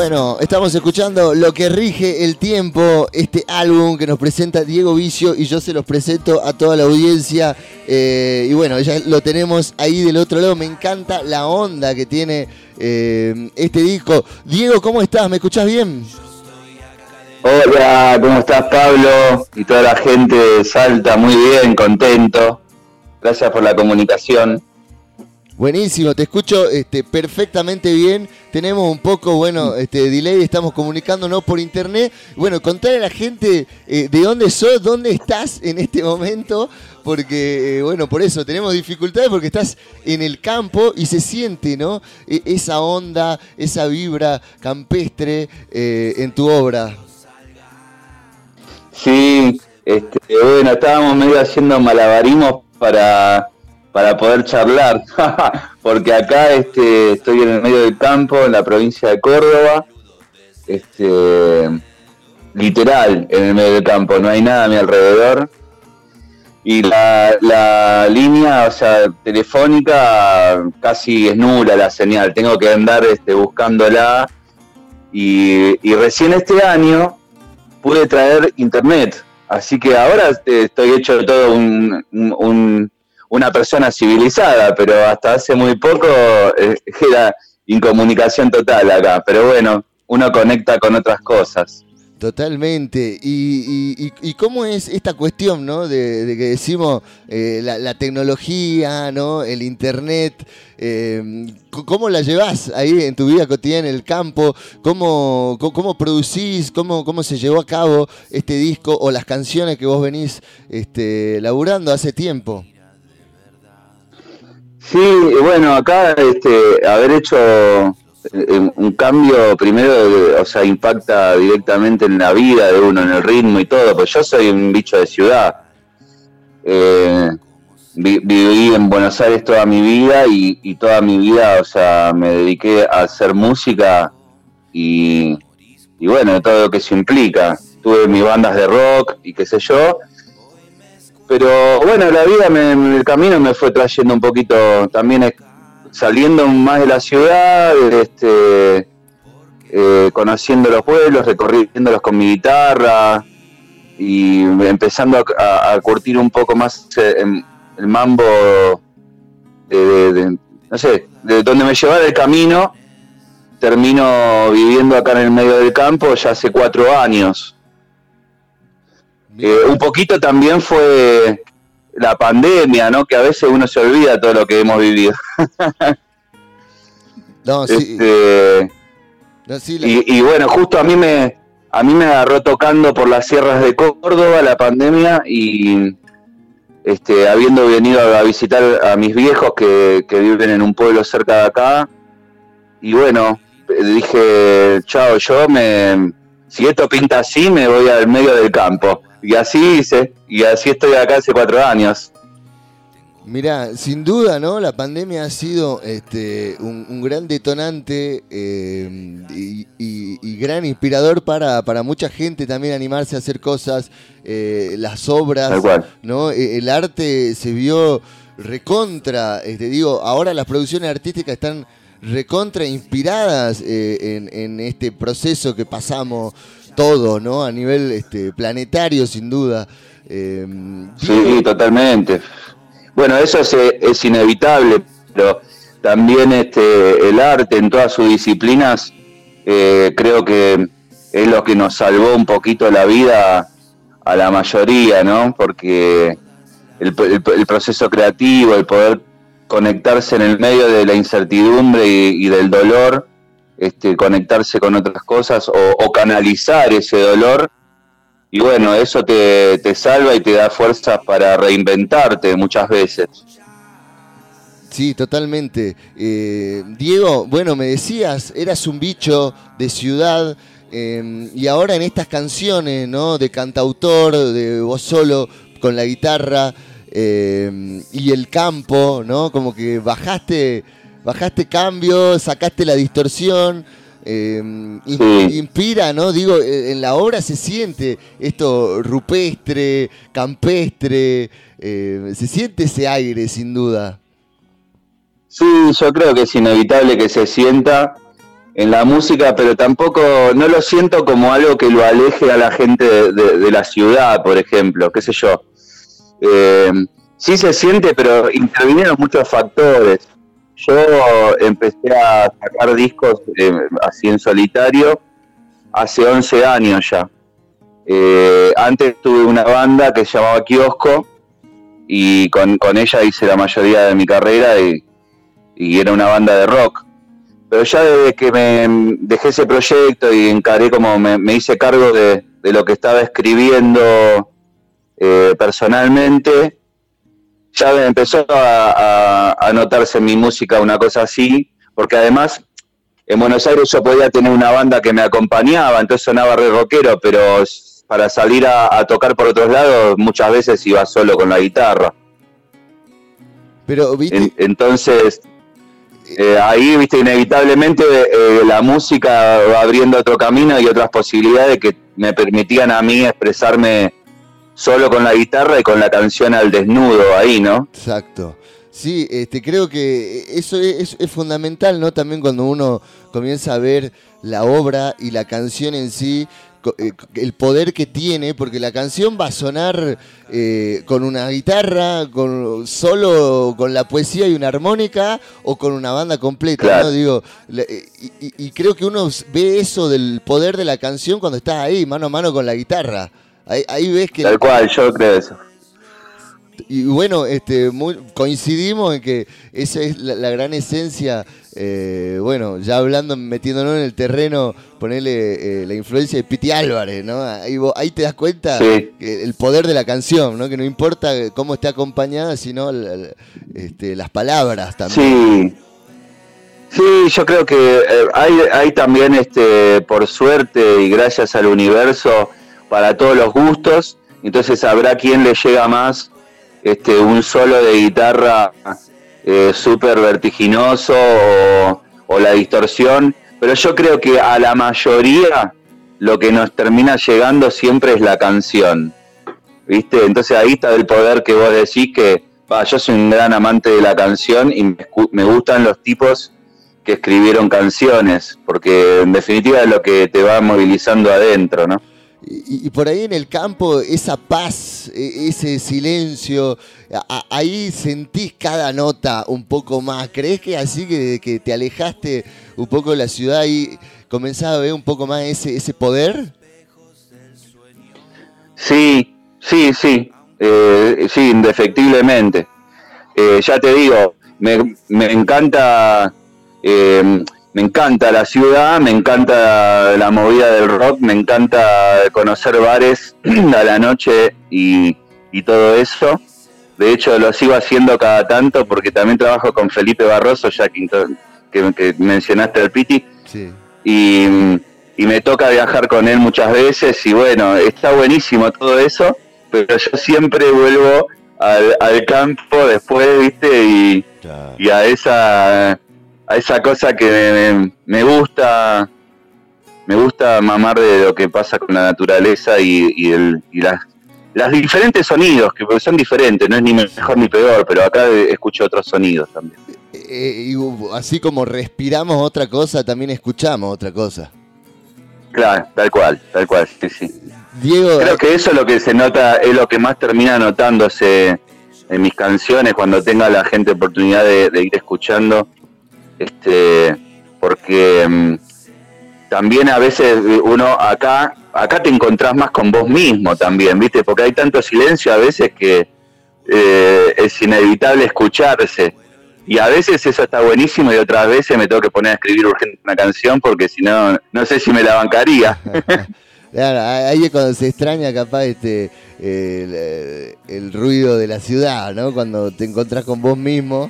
Bueno, estamos escuchando Lo que rige el tiempo, este álbum que nos presenta Diego Vicio y yo se los presento a toda la audiencia. Eh, y bueno, ya lo tenemos ahí del otro lado. Me encanta la onda que tiene eh, este disco. Diego, ¿cómo estás? ¿Me escuchás bien? Hola, ¿cómo estás Pablo? Y toda la gente de Salta, muy bien, contento. Gracias por la comunicación. Buenísimo, te escucho este, perfectamente bien. Tenemos un poco, bueno, este delay, estamos comunicándonos por internet. Bueno, contarle a la gente eh, de dónde sos, dónde estás en este momento, porque, eh, bueno, por eso tenemos dificultades, porque estás en el campo y se siente, ¿no? E, esa onda, esa vibra campestre eh, en tu obra. Sí, este, bueno, estábamos medio haciendo malabarismos para para poder charlar, porque acá este, estoy en el medio del campo, en la provincia de Córdoba, este, literal en el medio del campo, no hay nada a mi alrededor. Y la, línea, o sea, telefónica, casi es nula la señal, tengo que andar este, buscándola. Y, y recién este año pude traer internet, así que ahora este, estoy hecho todo un una persona civilizada, pero hasta hace muy poco eh, era incomunicación total acá. Pero bueno, uno conecta con otras cosas. Totalmente. ¿Y, y, cómo es esta cuestión, ¿no? De, que decimos eh, la, tecnología, ¿no? El internet. Eh, ¿Cómo la llevas ahí en tu vida cotidiana en el campo? ¿Cómo, cómo, producís? Cómo, ¿Cómo se llevó a cabo este disco o las canciones que vos venís este, laburando hace tiempo? Sí, bueno, acá este, haber hecho eh, un cambio primero, o sea, impacta directamente en la vida de uno, en el ritmo y todo, pues yo soy un bicho de ciudad. Eh, viví en Buenos Aires toda mi vida y, toda mi vida, o sea, me dediqué a hacer música y, y bueno, todo lo que se implica. Tuve mis bandas de rock y qué sé yo, pero bueno, la vida en el camino me fue trayendo un poquito, también saliendo más de la ciudad, este, eh, conociendo los pueblos, recorriéndolos con mi guitarra y empezando a, curtir un poco más eh, el mambo de, no sé, de donde me llevaba el camino. Termino viviendo acá en el medio del campo ya hace cuatro años. Eh, un poquito también fue la pandemia, ¿no? Que a veces uno se olvida todo lo que hemos vivido. no, sí. Este, y, bueno, justo a mí me a mí me agarró tocando por las sierras de Córdoba la pandemia y este, habiendo venido a visitar a mis viejos que, que viven en un pueblo cerca de acá. Y bueno, dije, chao, yo me, si esto pinta así, me voy al medio del campo. Y así hice, y así estoy acá hace cuatro años. Mira, sin duda, ¿no? La pandemia ha sido este, un, gran detonante eh, y, gran inspirador para, mucha gente también animarse a hacer cosas, eh, las obras, ¿no? E, el arte se vio recontra, este, digo, ahora las producciones artísticas están recontra inspiradas eh, en, en este proceso que pasamos todo, ¿no? A nivel este, planetario, sin duda. Em, sí, totalmente. Bueno, eso es, inevitable, pero también este, el arte en todas sus disciplinas eh, creo que es lo que nos salvó un poquito la vida a la mayoría, ¿no? Porque el, proceso creativo, el poder conectarse en el medio de la incertidumbre y del dolor, este, conectarse con otras cosas o, canalizar ese dolor. Y bueno, eso te, salva y te da fuerza para reinventarte muchas veces. Sí, totalmente. Eh, Diego, bueno, me decías, eras un bicho de ciudad em, y ahora en estas canciones, ¿no? De cantautor, de vos solo con la guitarra em, y el campo, ¿no? Como que bajaste bajaste cambio, sacaste la distorsión. Eh, inspira, ¿no? Digo, eh, en la obra se siente esto rupestre, campestre, eh, se siente ese aire, sin duda. Sí, yo creo que es inevitable que se sienta en la música, pero tampoco no lo siento como algo que lo aleje a la gente de, la ciudad, por ejemplo, qué sé yo. Eh, sí se siente, pero intervinieron muchos factores. Yo empecé a sacar discos eh, así en solitario hace 11 años ya. Eh, antes tuve una banda que se llamaba Kiosco y con, ella hice la mayoría de mi carrera y, era una banda de rock. Pero ya desde que me dejé ese proyecto y encaré como me, hice cargo de, lo que estaba escribiendo eh, personalmente, ya empezó a, a, notarse en mi música una cosa así, porque además en Buenos Aires yo podía tener una banda que me acompañaba, entonces sonaba re rockero, pero para salir a, tocar por otros lados muchas veces iba solo con la guitarra. Pero, ¿viste? entonces, eh, ahí, viste, inevitablemente eh, la música va abriendo otro camino y otras posibilidades que me permitían a mí expresarme solo con la guitarra y con la canción al desnudo ahí, ¿no? Exacto. Sí, este, creo que eso es, fundamental, ¿no? También cuando uno comienza a ver la obra y la canción en sí, eh, el poder que tiene, porque la canción va a sonar eh, con una guitarra, con solo con la poesía y una armónica, o con una banda completa, ¿no? Digo, eh, y, creo que uno ve eso del poder de la canción cuando está ahí, mano a mano con la guitarra. Ahí, ves que... Tal cual, yo creo eso. Y bueno, este, coincidimos en que esa es la, gran esencia, eh, bueno, ya hablando, metiéndonos en el terreno, ponerle eh, la influencia de Piti Álvarez, ¿no? Ahí, te das cuenta el poder de la canción, ¿no? Que no importa cómo esté acompañada, sino este, las palabras también. Sí. Sí, yo creo que eh, hay, hay también, este, por suerte y gracias al universo, para todos los gustos. Entonces habrá quien le llega más este, un solo de guitarra eh, súper vertiginoso o, la distorsión. Pero yo creo que a la mayoría lo que nos termina llegando siempre es la canción. ¿Viste? Entonces ahí está el poder que vos decís que, va, yo soy un gran amante de la canción y me gustan los tipos que escribieron canciones, porque en definitiva es lo que te va movilizando adentro, ¿no? Y, por ahí en el campo, esa paz, e, ese silencio, ahí sentís cada nota un poco más. ¿Crees que así que, que te alejaste un poco de la ciudad y comenzás a ver un poco más ese, ese poder? Sí, sí, sí, eh, sí, indefectiblemente. Eh, ya te digo, me, me encanta eh, me encanta la ciudad, me encanta la movida del rock, me encanta conocer bares a la noche y, todo eso. De hecho, lo sigo haciendo cada tanto porque también trabajo con Felipe Barroso, ya que, que, mencionaste al Piti. Y, me toca viajar con él muchas veces y bueno, está buenísimo todo eso, pero yo siempre vuelvo al, campo después, ¿viste? Y, y a esa a esa cosa que me, gusta, me gusta mamar de lo que pasa con la naturaleza y, el, y las, las diferentes sonidos, que son diferentes, no es ni mejor ni peor, pero acá escucho otros sonidos también. Eh, y así como respiramos otra cosa, también escuchamos otra cosa. Claro, tal cual, tal cual, sí, sí. Diego, Creo que eso es lo que se nota, es lo que más termina notándose en mis canciones cuando tenga la gente oportunidad de ir escuchando este, porque mm, también a veces uno acá, acá te encontrás más con vos mismo también, ¿viste? Porque hay tanto silencio a veces que eh, es inevitable escucharse. Y a veces eso está buenísimo y otras veces me tengo que poner a escribir urgente una canción porque si no, no sé si me la bancaría. Claro, ahí es cuando se extraña capaz este el, el, ruido de la ciudad, ¿no? Cuando te encontrás con vos mismo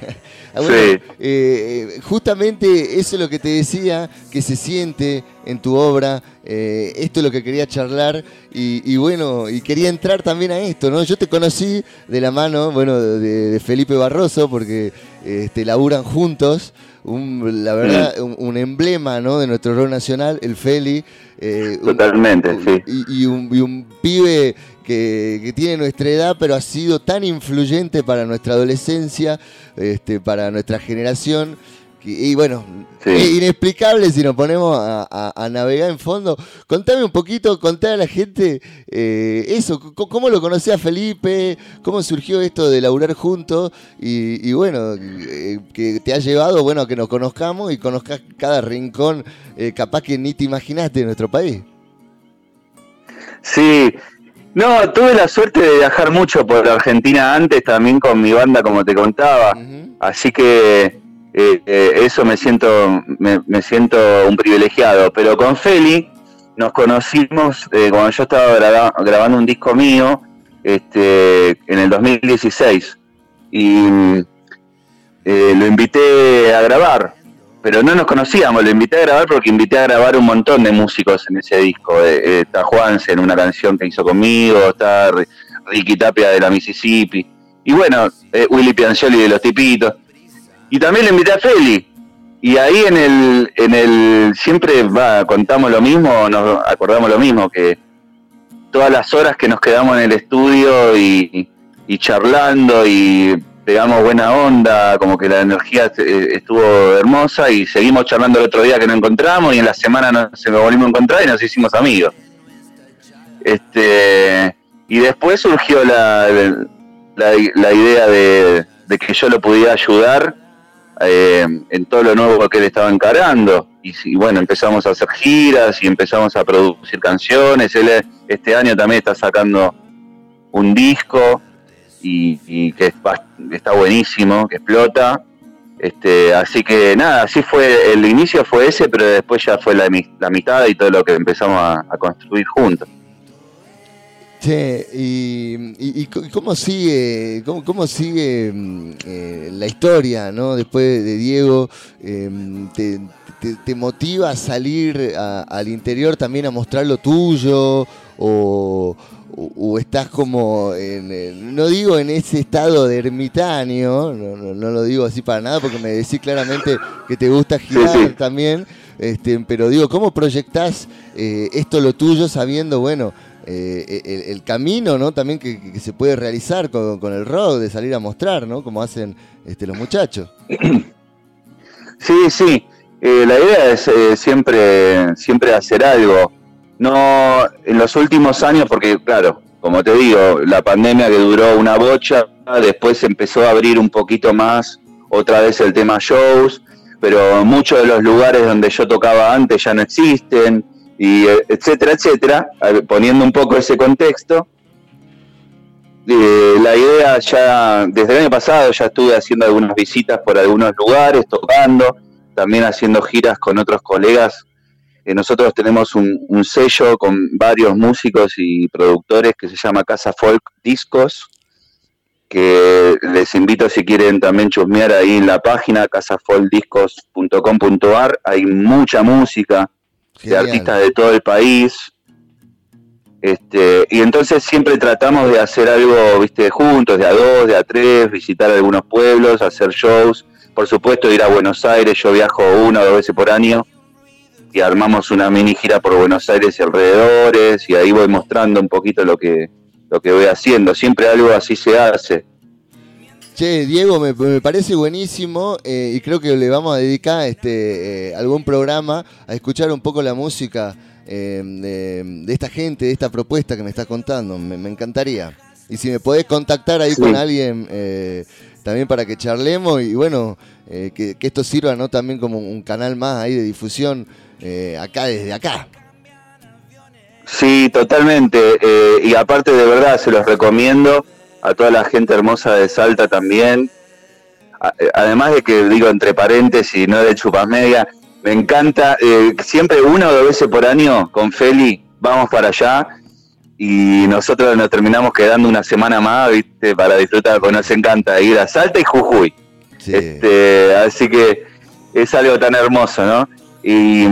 Ah, eh, eh, justamente eso es lo que te decía, que se siente en tu obra. Eh, esto es lo que quería charlar y, bueno, y quería entrar también a esto, ¿no? Yo te conocí de la mano, bueno, de, Felipe Barroso, porque este, laburan juntos. la verdad, mm. un, emblema ¿no? de nuestro rock nacional, el Feli. Totalmente, sí. y un pibe que, tiene nuestra edad, pero ha sido tan influyente para nuestra adolescencia, este, para nuestra generación, y bueno, es inexplicable si nos ponemos a, navegar en fondo. Contame un poquito, contame a la gente eh, eso, cómo lo conocía Felipe, cómo surgió esto de laburar juntos y, bueno, eh, que te ha llevado bueno, a que nos conozcamos y conozcas cada rincón eh, capaz que ni te imaginaste de nuestro país. Sí, no, tuve la suerte de viajar mucho por Argentina antes, también con mi banda, como te contaba. Así que eh, eh, eso me siento, me, siento un privilegiado. Pero con Feli nos conocimos eh, cuando yo estaba grabando un disco mío este, en el 2016 y lo invité a grabar. Pero no nos conocíamos, lo invité a grabar porque invité a grabar un montón de músicos en ese disco. está Juanse en una canción que hizo conmigo, está Ricky Tapia de la Mississippi. Y bueno, Willy Piancioli de Los Tipitos. Y también le invité a Feli. Y ahí en el, en el siempre va, contamos lo mismo, nos acordamos lo mismo, que todas las horas que nos quedamos en el estudio y, charlando y pegamos buena onda, como que la energía eh, estuvo hermosa y seguimos charlando el otro día que nos encontramos y en la semana nos, nos volvimos a encontrar y nos hicimos amigos. Este, y después surgió la, la, idea de, de, que yo lo pudiera ayudar eh, en todo lo nuevo que él estaba encarando. Y, bueno, empezamos a hacer giras y empezamos a producir canciones. Él este año también está sacando un disco y, que está buenísimo, que explota. Este, así que nada, así fue, el inicio fue ese, pero después ya fue la, la mitad y todo lo que empezamos a construir juntos. Che, y, cómo sigue, cómo, sigue mm, eh, la historia, ¿no? Después de Diego, em, te, motiva a salir al interior también a mostrar lo tuyo? ¿O, estás como, en, no digo en ese estado de ermitaño, no, lo digo así para nada porque me decís claramente que te gusta girar también, este, pero digo, ¿cómo proyectás eh, esto lo tuyo sabiendo, bueno, eh, el, camino ¿no? también que, se puede realizar con, el rock, de salir a mostrar, ¿no? Como hacen este, los muchachos. Sí, sí. Eh, la idea es eh, siempre, siempre hacer algo. No en los últimos años, porque claro, como te digo, la pandemia que duró una bocha, después empezó a abrir un poquito más otra vez el tema shows, pero muchos de los lugares donde yo tocaba antes ya no existen y eh, etcétera, etcétera, poniendo un poco ese contexto. Eh, la idea ya, desde el año pasado ya estuve haciendo algunas visitas por algunos lugares, tocando, también haciendo giras con otros colegas. Eh, nosotros tenemos un, un, sello con varios músicos y productores que se llama Casa Folk Discos, que les invito si quieren también chusmear ahí en la página casafolkdiscos.com.ar. Hay mucha música, de artistas de todo el país. Este, y entonces siempre tratamos de hacer algo, viste, juntos, de a dos, de a tres, visitar algunos pueblos, hacer shows. Por supuesto, ir a Buenos Aires, yo viajo una o dos veces por año y armamos una mini gira por Buenos Aires y alrededores y ahí voy mostrando un poquito lo que, lo que voy haciendo. Siempre algo así se hace. Che, Diego, me, parece buenísimo eh, y creo que le vamos a dedicar este, eh, algún programa a escuchar un poco la música eh, de, esta gente, de esta propuesta que me estás contando. Me, encantaría. Y si me podés contactar ahí con alguien también para que charlemos y bueno, que, esto sirva ¿no? también como un canal más ahí de difusión acá desde acá. Sí, totalmente. y aparte de verdad, se los recomiendo a toda la gente hermosa de Salta también. Además de que digo entre paréntesis, no de chupas media, me encanta, eh, siempre una o dos veces por año con Feli vamos para allá y nosotros nos terminamos quedando una semana más, ¿viste? Para disfrutar, porque nos encanta ir a Salta y Jujuy. Este, así que es algo tan hermoso, ¿no? Y,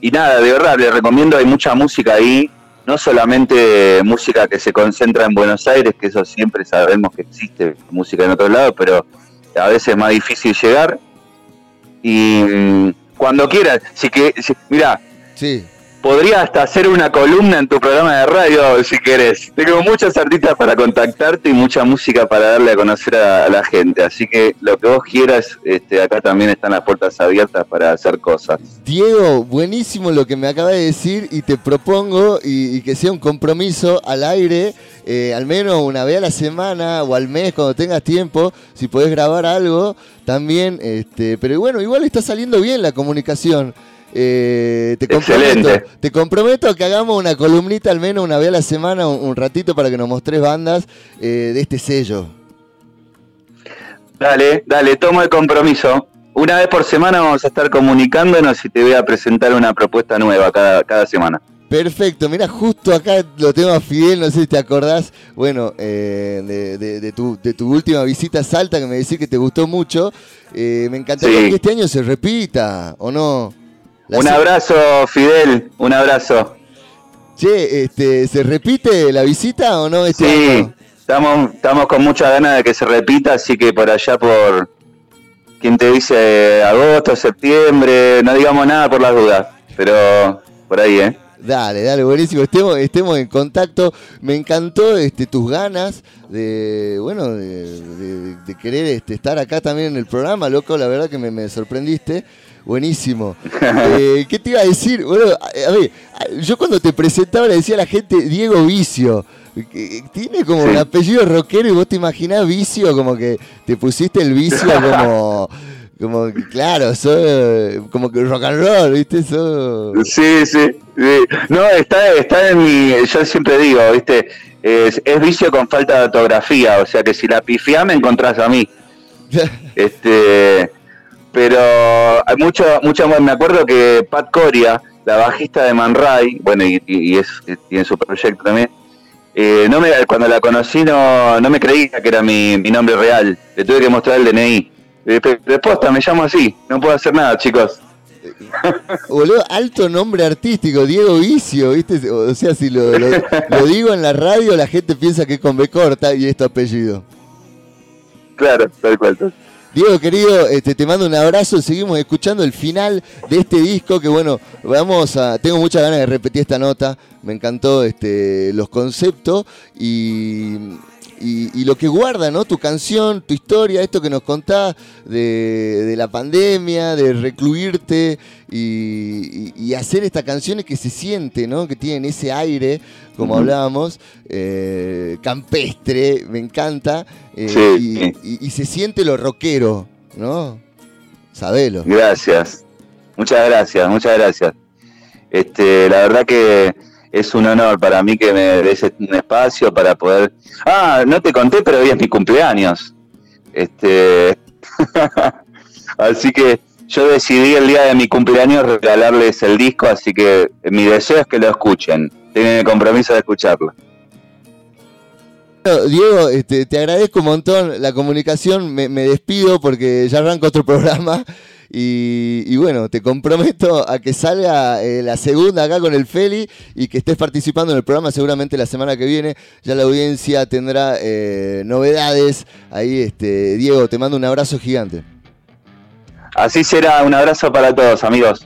y nada, de verdad, les recomiendo, hay mucha música ahí, no solamente música que se concentra en Buenos Aires, que eso siempre sabemos que existe música en otro lado, pero a veces es más difícil llegar. Y mm, cuando quieras, si que, mira, sí. Podría hasta hacer una columna en tu programa de radio si querés. Tengo muchas artistas para contactarte y mucha música para darle a conocer a, la gente. Así que lo que vos quieras, este, acá también están las puertas abiertas para hacer cosas. Diego, buenísimo lo que me acaba de decir y te propongo y, que sea un compromiso al aire, eh, al menos una vez a la semana o al mes cuando tengas tiempo, si podés grabar algo también. Este, pero bueno, igual está saliendo bien la comunicación. Eh, te, comprometo, te comprometo a que hagamos una columnita al menos una vez a la semana, un, ratito para que nos mostres bandas eh, de este sello. Dale, dale, tomo el compromiso. Una vez por semana vamos a estar comunicándonos y te voy a presentar una propuesta nueva cada, cada semana. Perfecto, mira, justo acá lo tengo a Fidel, no sé si te acordás, bueno, eh, de, tu, de, tu, última visita a Salta, que me decís que te gustó mucho. me encantaría que este año se repita, ¿o no? Un abrazo, Fidel, un abrazo. Che, este, ¿se repite la visita o no este sí, Estamos, estamos con mucha ganas de que se repita, así que por allá por, ¿quién te dice? Agosto, septiembre, no digamos nada por las dudas, pero por ahí, ¿eh? Dale, dale, buenísimo. Estemos, estemos en contacto. Me encantó este, tus ganas de, bueno, de, querer este, estar acá también en el programa, loco. La verdad que me, me sorprendiste. Buenísimo. Eh, ¿Qué te iba a decir? Bueno, a ver, yo cuando te presentaba le decía a la gente Diego Vicio. Tiene como un apellido rockero y vos te imaginás vicio, como que te pusiste el vicio como, como claro, soy como que rock and roll, ¿viste? Sí, sí, No, está, está en mi, yo siempre digo, ¿viste? Es, es vicio con falta de ortografía, o sea que si la pifiás me encontrás a mí. este pero hay mucho, mucho me acuerdo que Pat Coria, la bajista de Man Ray, bueno, y, es, tiene su proyecto también, eh, no me, cuando la conocí no, no me creía que era mi, nombre real, le tuve que mostrar el DNI. Después me llamo así, no puedo hacer nada, chicos. Boludo, alto nombre artístico, Diego Vicio, ¿viste? O sea, si lo, lo, digo en la radio, la gente piensa que es con B corta y es tu apellido. Claro, tal cual. Diego, querido, este, te mando un abrazo. Seguimos escuchando el final de este disco. Que bueno, vamos a. Tengo muchas ganas de repetir esta nota. Me encantó este, los conceptos y, y, lo que guarda, ¿no? Tu canción, tu historia, esto que nos contás de, la pandemia, de recluirte y, hacer estas canciones que se siente, ¿no? Que tienen ese aire, como hablábamos, eh, campestre, me encanta, eh, y, se siente lo rockero, ¿no? Sabelo. Gracias, muchas gracias, muchas gracias. Este, la verdad que es un honor para mí que me des un espacio para poder. Ah, no te conté, pero hoy es mi cumpleaños. Este. así que yo decidí el día de mi cumpleaños regalarles el disco, así que mi deseo es que lo escuchen. Tienen el compromiso de escucharlo. Diego, este, te agradezco un montón la comunicación. Me, me despido porque ya arranco otro programa. Y, bueno, te comprometo a que salga eh, la segunda acá con el Feli y que estés participando en el programa seguramente la semana que viene. Ya la audiencia tendrá eh, novedades. Ahí, este, Diego, te mando un abrazo gigante. Así será, un abrazo para todos, amigos.